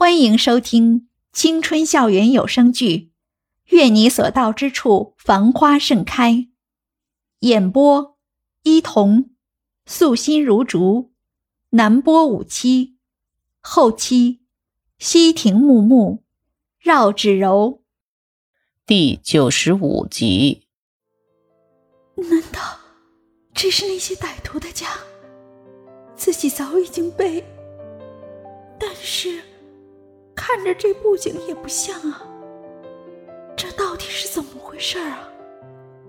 欢迎收听青春校园有声剧《愿你所到之处繁花盛开》，演播：伊童，素心如竹，南波五七，后期：西亭木木，绕指柔。第九十五集。难道这是那些歹徒的家？自己早已经被……但是看着这布景也不像啊，这到底是怎么回事啊？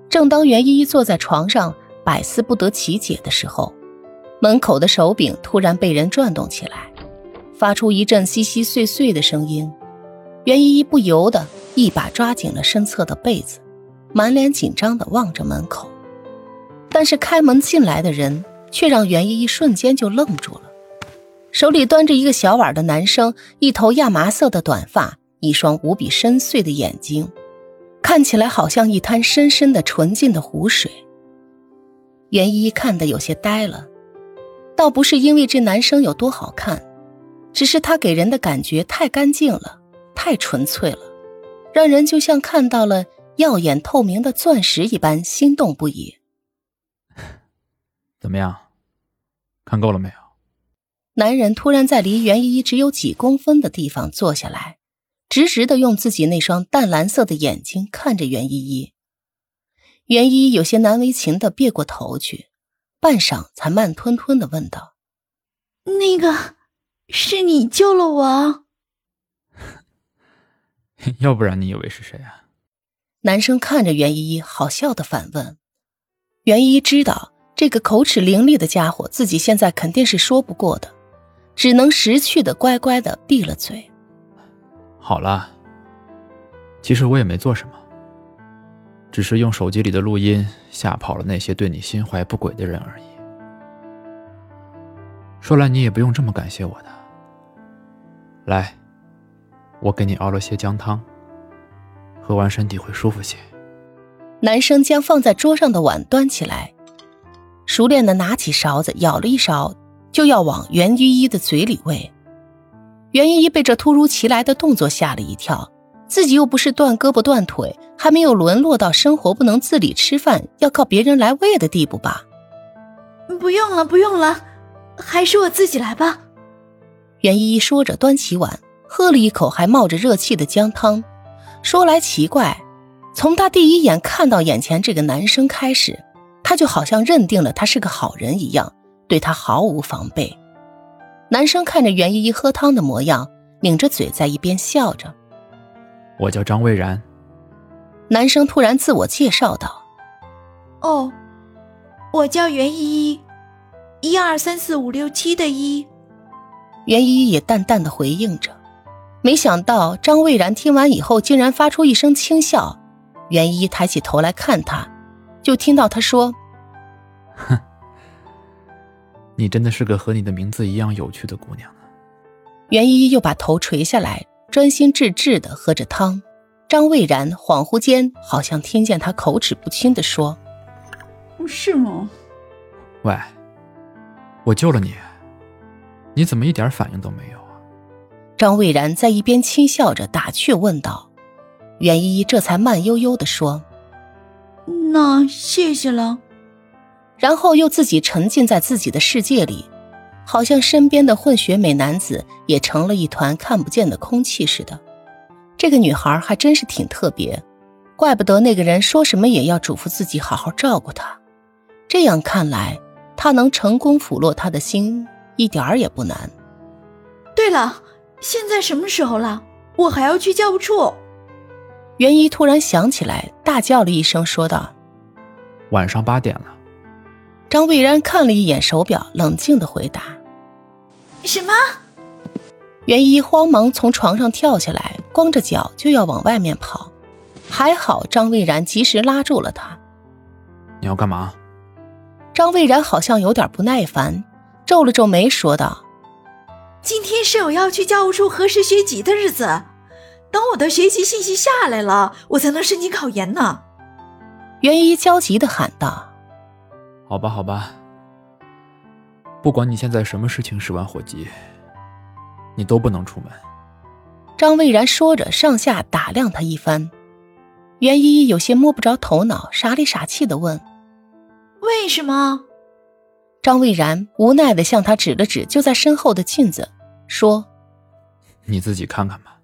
正当袁依依坐在床上百思不得其解的时候，门口的手柄突然被人转动起来，发出一阵稀稀碎碎的声音。袁依依不由得一把抓紧了身侧的被子，满脸紧张的望着门口。但是开门进来的人却让袁依依瞬间就愣住了。手里端着一个小碗的男生，一头亚麻色的短发，一双无比深邃的眼睛，看起来好像一滩深深的纯净的湖水。袁依依看得有些呆了，倒不是因为这男生有多好看，只是他给人的感觉太干净了，太纯粹了，让人就像看到了耀眼透明的钻石一般心动不已。怎么样，看够了没有？男人突然在离袁依依只有几公分的地方坐下来，直直的用自己那双淡蓝色的眼睛看着袁依依。袁依依有些难为情的别过头去，半晌才慢吞吞的问道：“那个，是你救了我？要不然你以为是谁啊？”男生看着袁依依，好笑的反问。袁依依知道这个口齿伶俐的家伙，自己现在肯定是说不过的。只能识趣的乖乖的闭了嘴。好了，其实我也没做什么，只是用手机里的录音吓跑了那些对你心怀不轨的人而已。说来你也不用这么感谢我的。来，我给你熬了些姜汤，喝完身体会舒服些。男生将放在桌上的碗端起来，熟练的拿起勺子舀了一勺。就要往袁依依的嘴里喂，袁依依被这突如其来的动作吓了一跳，自己又不是断胳膊断腿，还没有沦落到生活不能自理吃饭，要靠别人来喂的地步吧？不用了，不用了，还是我自己来吧。袁依依说着，端起碗喝了一口还冒着热气的姜汤。说来奇怪，从她第一眼看到眼前这个男生开始，她就好像认定了他是个好人一样。对他毫无防备。男生看着袁依依喝汤的模样，抿着嘴在一边笑着。我叫张蔚然。男生突然自我介绍道：“哦，我叫袁依依，一二三四五六七的一。”袁依依也淡淡的回应着。没想到张蔚然听完以后，竟然发出一声轻笑。袁依依抬起头来看他，就听到他说：“哼。”你真的是个和你的名字一样有趣的姑娘袁依依又把头垂下来，专心致志的喝着汤。张蔚然恍惚间好像听见他口齿不清的说：“不是吗？”喂，我救了你，你怎么一点反应都没有啊？张蔚然在一边轻笑着打趣问道。袁依依这才慢悠悠的说：“那谢谢了。”然后又自己沉浸在自己的世界里，好像身边的混血美男子也成了一团看不见的空气似的。这个女孩还真是挺特别，怪不得那个人说什么也要嘱咐自己好好照顾她。这样看来，他能成功俘落她的心一点儿也不难。对了，现在什么时候了？我还要去教务处。袁一突然想起来，大叫了一声，说道：“晚上八点了。”张蔚然看了一眼手表，冷静的回答：“什么？”袁一慌忙从床上跳下来，光着脚就要往外面跑，还好张蔚然及时拉住了他。“你要干嘛？”张蔚然好像有点不耐烦，皱了皱眉说道：“今天是我要去教务处核实学籍的日子，等我的学籍信息下来了，我才能申请考研呢。”袁一焦急的喊道。好吧，好吧，不管你现在什么事情十万火急，你都不能出门，张蔚然说着，上下打量他一番。袁依依有些摸不着头脑，傻里傻气的问：“为什么？”张蔚然无奈的向他指了指就在身后的镜子，说：“你自己看看吧。”